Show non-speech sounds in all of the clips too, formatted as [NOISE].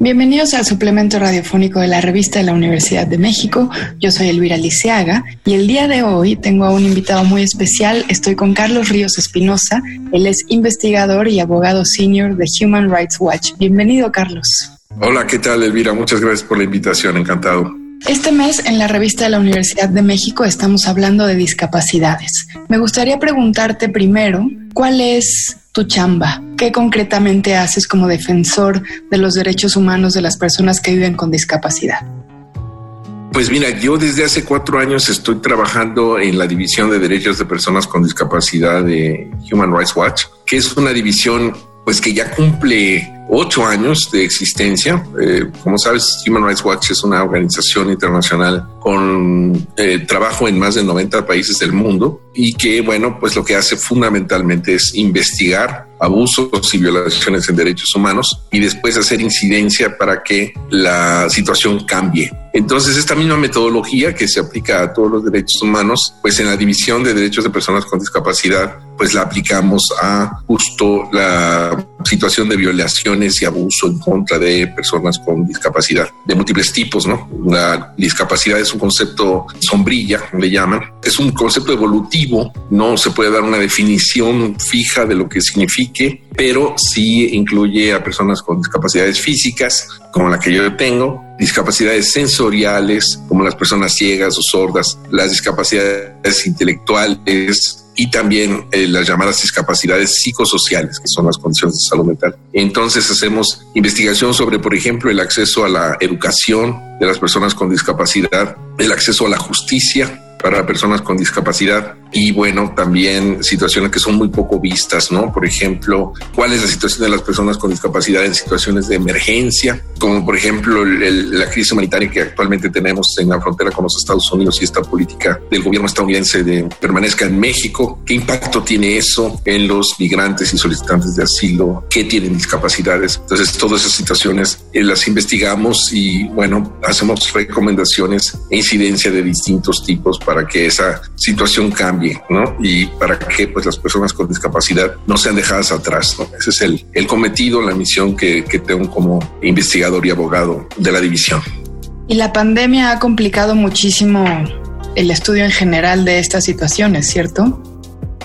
Bienvenidos al suplemento radiofónico de la revista de la Universidad de México. Yo soy Elvira Liceaga y el día de hoy tengo a un invitado muy especial. Estoy con Carlos Ríos Espinosa. Él es investigador y abogado senior de Human Rights Watch. Bienvenido, Carlos. Hola, ¿qué tal, Elvira? Muchas gracias por la invitación. Encantado. Este mes en la revista de la Universidad de México estamos hablando de discapacidades. Me gustaría preguntarte primero, ¿cuál es tu chamba? ¿Qué concretamente haces como defensor de los derechos humanos de las personas que viven con discapacidad? Pues mira, yo desde hace cuatro años estoy trabajando en la División de Derechos de Personas con Discapacidad de Human Rights Watch, que es una división pues que ya cumple ocho años de existencia. Eh, como sabes, Human Rights Watch es una organización internacional con eh, trabajo en más de 90 países del mundo y que, bueno, pues lo que hace fundamentalmente es investigar abusos y violaciones en derechos humanos y después hacer incidencia para que la situación cambie. Entonces, esta misma metodología que se aplica a todos los derechos humanos, pues en la división de derechos de personas con discapacidad, pues la aplicamos a justo la situación de violaciones y abuso en contra de personas con discapacidad de múltiples tipos, ¿no? La discapacidad es un concepto sombrilla, le llaman. Es un concepto evolutivo, no se puede dar una definición fija de lo que signifique, pero sí incluye a personas con discapacidades físicas, como la que yo tengo, discapacidades sensoriales, como las personas ciegas o sordas, las discapacidades intelectuales, y también eh, las llamadas discapacidades psicosociales, que son las condiciones de salud mental. Entonces hacemos investigación sobre, por ejemplo, el acceso a la educación de las personas con discapacidad, el acceso a la justicia, para personas con discapacidad y bueno, también situaciones que son muy poco vistas, ¿no? Por ejemplo, cuál es la situación de las personas con discapacidad en situaciones de emergencia, como por ejemplo la crisis humanitaria que actualmente tenemos en la frontera con los Estados Unidos y esta política del gobierno estadounidense de permanezca en México. ¿Qué impacto tiene eso en los migrantes y solicitantes de asilo que tienen discapacidades? Entonces, todas esas situaciones eh, las investigamos y bueno, hacemos recomendaciones e incidencia de distintos tipos para que esa situación cambie, ¿no? Y para que pues las personas con discapacidad no sean dejadas atrás, ¿no? Ese es el, el cometido, la misión que, que tengo como investigador y abogado de la división. Y la pandemia ha complicado muchísimo el estudio en general de estas situaciones, ¿cierto?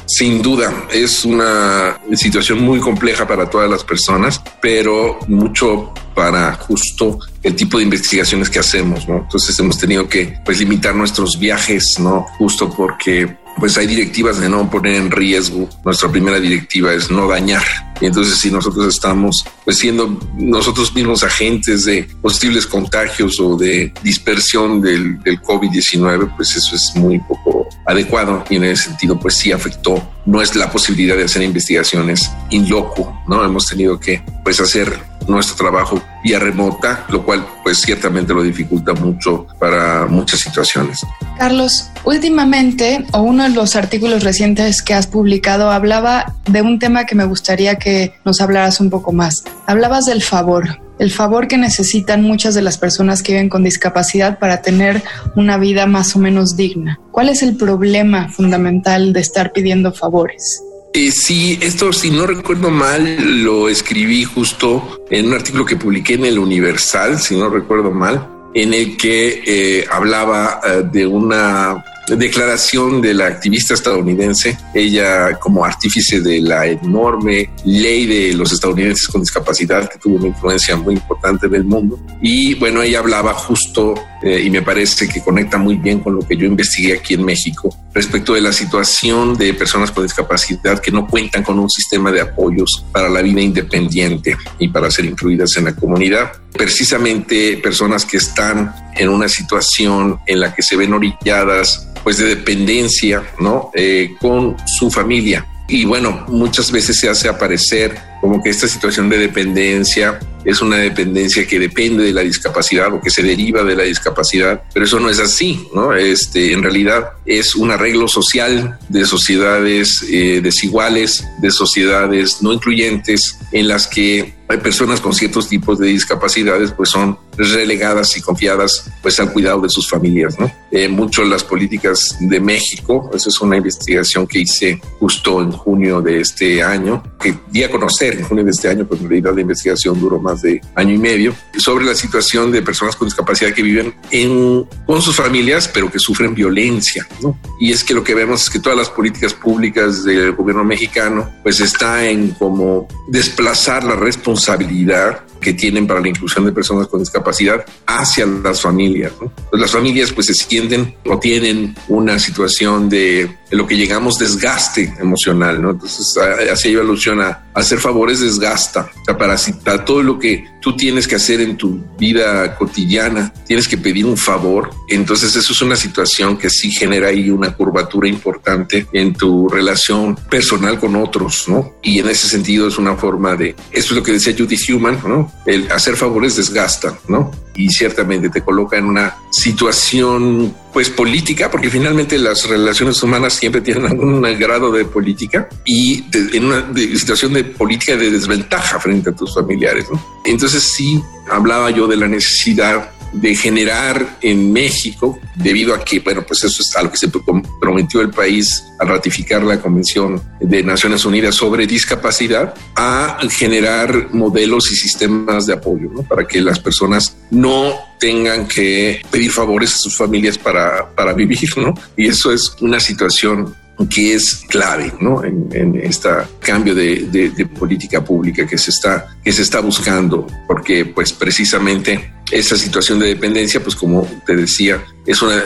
Sin duda, es una situación muy compleja para todas las personas, pero mucho para justo el tipo de investigaciones que hacemos, ¿no? Entonces hemos tenido que pues limitar nuestros viajes, ¿no? Justo porque pues hay directivas de no poner en riesgo. Nuestra primera directiva es no dañar. Y entonces si nosotros estamos pues siendo nosotros mismos agentes de posibles contagios o de dispersión del, del COVID-19, pues eso es muy poco adecuado y en ese sentido pues sí afectó no es la posibilidad de hacer investigaciones in loco, ¿no? Hemos tenido que pues hacer nuestro trabajo vía remota, lo cual pues ciertamente lo dificulta mucho para muchas situaciones. Carlos, últimamente o uno de los artículos recientes que has publicado hablaba de un tema que me gustaría que nos hablaras un poco más. Hablabas del favor, el favor que necesitan muchas de las personas que viven con discapacidad para tener una vida más o menos digna. ¿Cuál es el problema fundamental de estar pidiendo favores? Eh, sí, esto, si no recuerdo mal, lo escribí justo en un artículo que publiqué en el Universal, si no recuerdo mal, en el que eh, hablaba eh, de una declaración de la activista estadounidense, ella como artífice de la enorme ley de los estadounidenses con discapacidad que tuvo una influencia muy importante en el mundo. Y bueno, ella hablaba justo eh, y me parece que conecta muy bien con lo que yo investigué aquí en México respecto de la situación de personas con discapacidad que no cuentan con un sistema de apoyos para la vida independiente y para ser incluidas en la comunidad. Precisamente personas que están en una situación en la que se ven orilladas pues de dependencia, ¿no? Eh, con su familia. Y bueno, muchas veces se hace aparecer como que esta situación de dependencia es una dependencia que depende de la discapacidad o que se deriva de la discapacidad, pero eso no es así, ¿no? Este, en realidad es un arreglo social de sociedades eh, desiguales, de sociedades no incluyentes, en las que hay personas con ciertos tipos de discapacidades pues son relegadas y confiadas pues al cuidado de sus familias, ¿no? Eh, mucho las políticas de México, esa es una investigación que hice justo en junio de este año, que di a conocer en junio de este año, pues en realidad la investigación duró más de año y medio, sobre la situación de personas con discapacidad que viven en, con sus familias, pero que sufren violencia. Y es que lo que vemos es que todas las políticas públicas del gobierno mexicano pues está en como desplazar la responsabilidad que tienen para la inclusión de personas con discapacidad hacia las familias. Pues las familias pues se sienten o tienen una situación de, lo que llegamos desgaste emocional, ¿no? Entonces así yo alusión a hacer favores desgasta, o sea, para, para todo lo que tú tienes que hacer en tu vida cotidiana, tienes que pedir un favor, entonces eso es una situación que sí genera ahí una curvatura importante en tu relación personal con otros, ¿no? Y en ese sentido es una forma de, esto es lo que decía Judy Human, ¿no? El hacer favores desgasta, ¿no? Y ciertamente te coloca en una situación, pues, política, porque finalmente las relaciones humanas siempre tienen algún grado de política y en una situación de política de desventaja frente a tus familiares. Entonces sí hablaba yo de la necesidad de generar en México, debido a que, bueno, pues eso es algo que se comprometió el país al ratificar la Convención de Naciones Unidas sobre discapacidad, a generar modelos y sistemas de apoyo, ¿no? Para que las personas no tengan que pedir favores a sus familias para, para vivir, ¿no? Y eso es una situación que es clave ¿no? en, este cambio de, política pública que se está que se está buscando porque pues precisamente esa situación de dependencia pues como te decía es una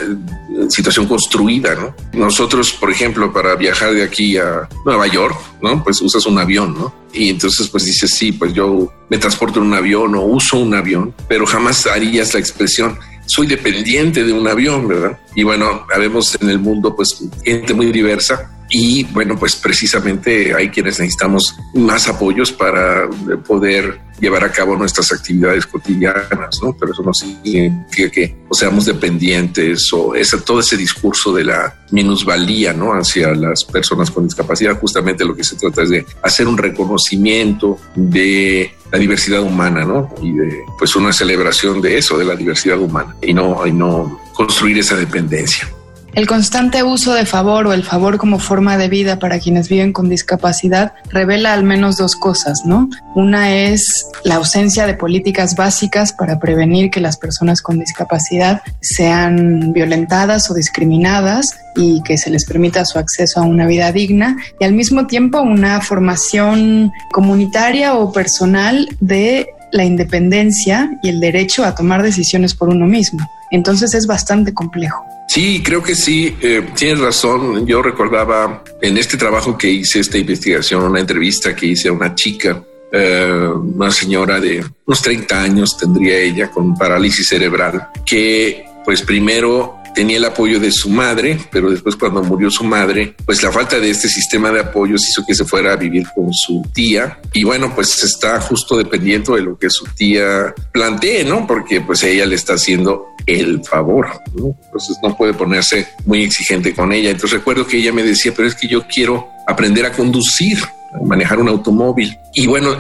situación construida ¿no? nosotros por ejemplo para viajar de aquí a Nueva York no pues usas un avión no y entonces pues dices sí pues yo me transporto en un avión o uso un avión pero jamás harías la expresión soy dependiente de un avión, ¿verdad? Y bueno, habemos en el mundo pues gente muy diversa y bueno, pues precisamente hay quienes necesitamos más apoyos para poder llevar a cabo nuestras actividades cotidianas, ¿no? Pero eso no significa que o seamos dependientes o ese, todo ese discurso de la minusvalía, ¿no? Hacia las personas con discapacidad. Justamente lo que se trata es de hacer un reconocimiento de la diversidad humana, ¿no? Y de, pues, una celebración de eso, de la diversidad humana, y no, y no construir esa dependencia. El constante uso de favor o el favor como forma de vida para quienes viven con discapacidad revela al menos dos cosas, ¿no? Una es la ausencia de políticas básicas para prevenir que las personas con discapacidad sean violentadas o discriminadas y que se les permita su acceso a una vida digna y al mismo tiempo una formación comunitaria o personal de la independencia y el derecho a tomar decisiones por uno mismo. Entonces es bastante complejo. Sí, creo que sí, eh, tienes razón. Yo recordaba en este trabajo que hice, esta investigación, una entrevista que hice a una chica, eh, una señora de unos 30 años tendría ella con parálisis cerebral, que pues primero tenía el apoyo de su madre, pero después cuando murió su madre, pues la falta de este sistema de apoyos hizo que se fuera a vivir con su tía y bueno, pues está justo dependiendo de lo que su tía plantee, ¿no? Porque pues ella le está haciendo el favor, ¿no? Entonces no puede ponerse muy exigente con ella. Entonces recuerdo que ella me decía, pero es que yo quiero aprender a conducir, a manejar un automóvil. Y bueno,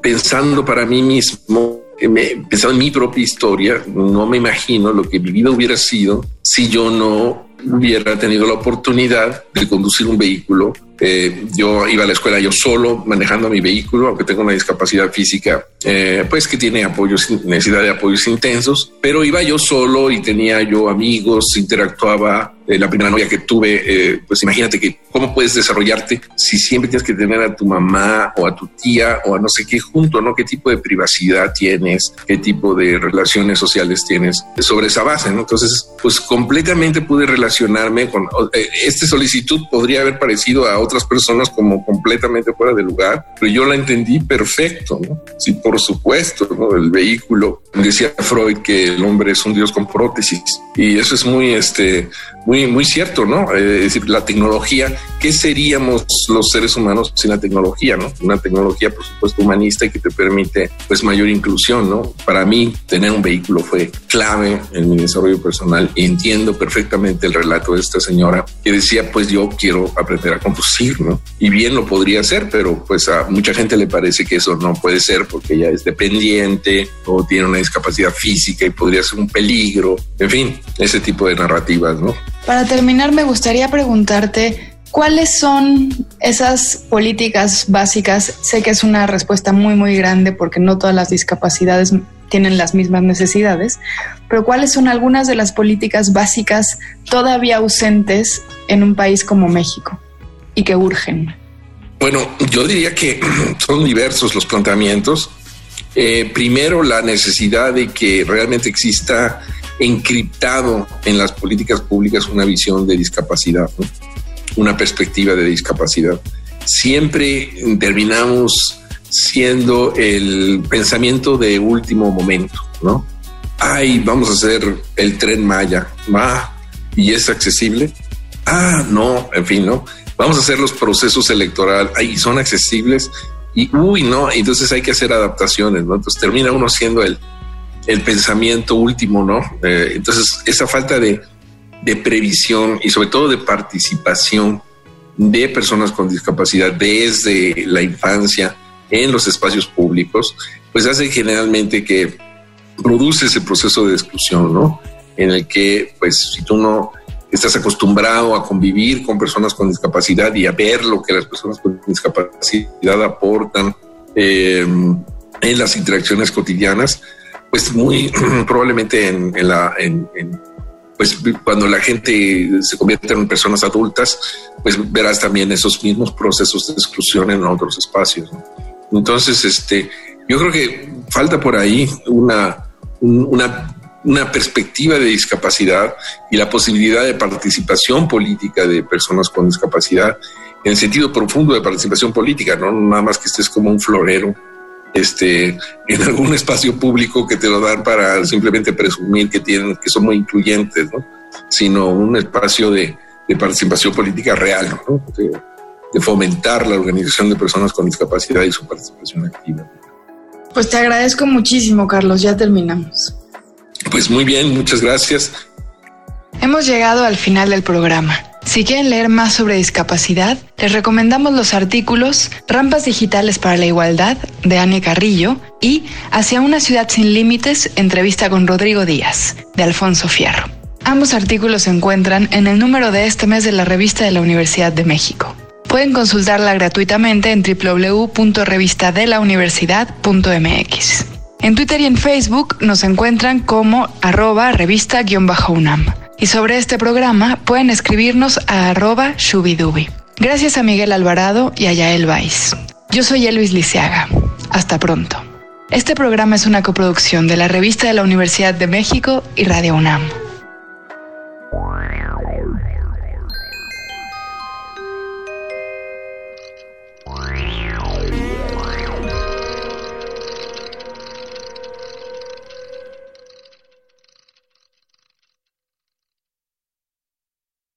pensando para mí mismo, pensando en mi propia historia, no me imagino lo que mi vida hubiera sido si yo no hubiera tenido la oportunidad de conducir un vehículo eh, yo iba a la escuela yo solo, manejando mi vehículo, aunque tengo una discapacidad física, eh, pues que tiene apoyos, necesidad de apoyos intensos, pero iba yo solo y tenía yo amigos, interactuaba. Eh, la primera novia que tuve, pues imagínate que cómo puedes desarrollarte si siempre tienes que tener a tu mamá o a tu tía o a no sé qué junto, ¿no? ¿Qué tipo de privacidad tienes? ¿Qué tipo de relaciones sociales tienes sobre esa base, ¿no? Entonces, pues completamente pude relacionarme con esta solicitud podría haber parecido a otras personas como completamente fuera de lugar, pero yo la entendí perfecto, ¿no? Sí, por supuesto, ¿no? El vehículo, decía Freud que el hombre es un dios con prótesis y eso es muy, este, muy, muy cierto, ¿no? Eh, es decir, la tecnología, ¿qué seríamos los seres humanos sin la tecnología, ¿no? Una tecnología, por supuesto, humanista que te permite, pues, mayor inclusión, ¿no? Para mí, tener un vehículo fue clave en mi desarrollo personal y entiendo perfectamente el relato de esta señora que decía, pues, yo quiero aprender a conducir, ¿no? Y bien lo podría hacer, pero, pues, a mucha gente le parece que eso no puede ser porque ella es dependiente o tiene una discapacidad física y podría ser un peligro, en fin, ese tipo de narrativas, ¿no? Para terminar, me gustaría preguntarte cuáles son esas políticas básicas. Sé que es una respuesta muy, muy grande porque no todas las discapacidades tienen las mismas necesidades, pero cuáles son algunas de las políticas básicas todavía ausentes en un país como México y que urgen. Bueno, yo diría que [CLEARS THROAT] son diversos los planteamientos. Eh, primero, la necesidad de que realmente exista encriptado en las políticas públicas una visión de discapacidad, una perspectiva de discapacidad. Siempre terminamos siendo el pensamiento de último momento, ¿no? Ay, vamos a hacer el tren Maya, va, y es accesible. Ah, no, en fin, ¿no? Vamos a hacer los procesos electorales, ay, son accesibles y uy, no, entonces hay que hacer adaptaciones, ¿no? Entonces termina uno siendo el, el pensamiento último, ¿no? Eh, entonces, esa falta de, previsión y sobre todo de participación de personas con discapacidad desde la infancia en los espacios públicos, pues hace generalmente que produce ese proceso de exclusión, ¿no? En el que, pues, si tú no estás acostumbrado a convivir con personas con discapacidad y a ver lo que las personas con discapacidad aportan eh, en las interacciones cotidianas, pues muy [CLEARS THROAT] probablemente en, la en, pues cuando la gente se convierte en personas adultas, pues verás también esos mismos procesos de exclusión en otros espacios. Entonces, este, yo creo que falta por ahí una, una, una perspectiva de discapacidad y la posibilidad de participación política de personas con discapacidad en el sentido profundo de participación política, no nada más que estés como un florero este, en algún espacio público que te lo dan para simplemente presumir que tienen, que son muy incluyentes, ¿no? sino un espacio de, participación política real, de, fomentar la organización de personas con discapacidad y su participación activa. Pues te agradezco muchísimo, Carlos. Ya terminamos. Pues muy bien, muchas gracias. Hemos llegado al final del programa. Si quieren leer más sobre discapacidad, les recomendamos los artículos Rampas Digitales para la Igualdad de Anne Carrillo y Hacia una ciudad sin límites, entrevista con Rodrigo Díaz, de Alfonso Fierro. Ambos artículos se encuentran en el número de este mes de la revista de la Universidad de México. Pueden consultarla gratuitamente en www.revistadelauniversidad.mx. En Twitter y en Facebook nos encuentran como arroba revista-unam. Y sobre este programa pueden escribirnos a arroba shubidubi. Gracias a Miguel Alvarado y a Yael Vais. Yo soy Elvis Lisiaga. Hasta pronto. Este programa es una coproducción de la Revista de la Universidad de México y Radio UNAM.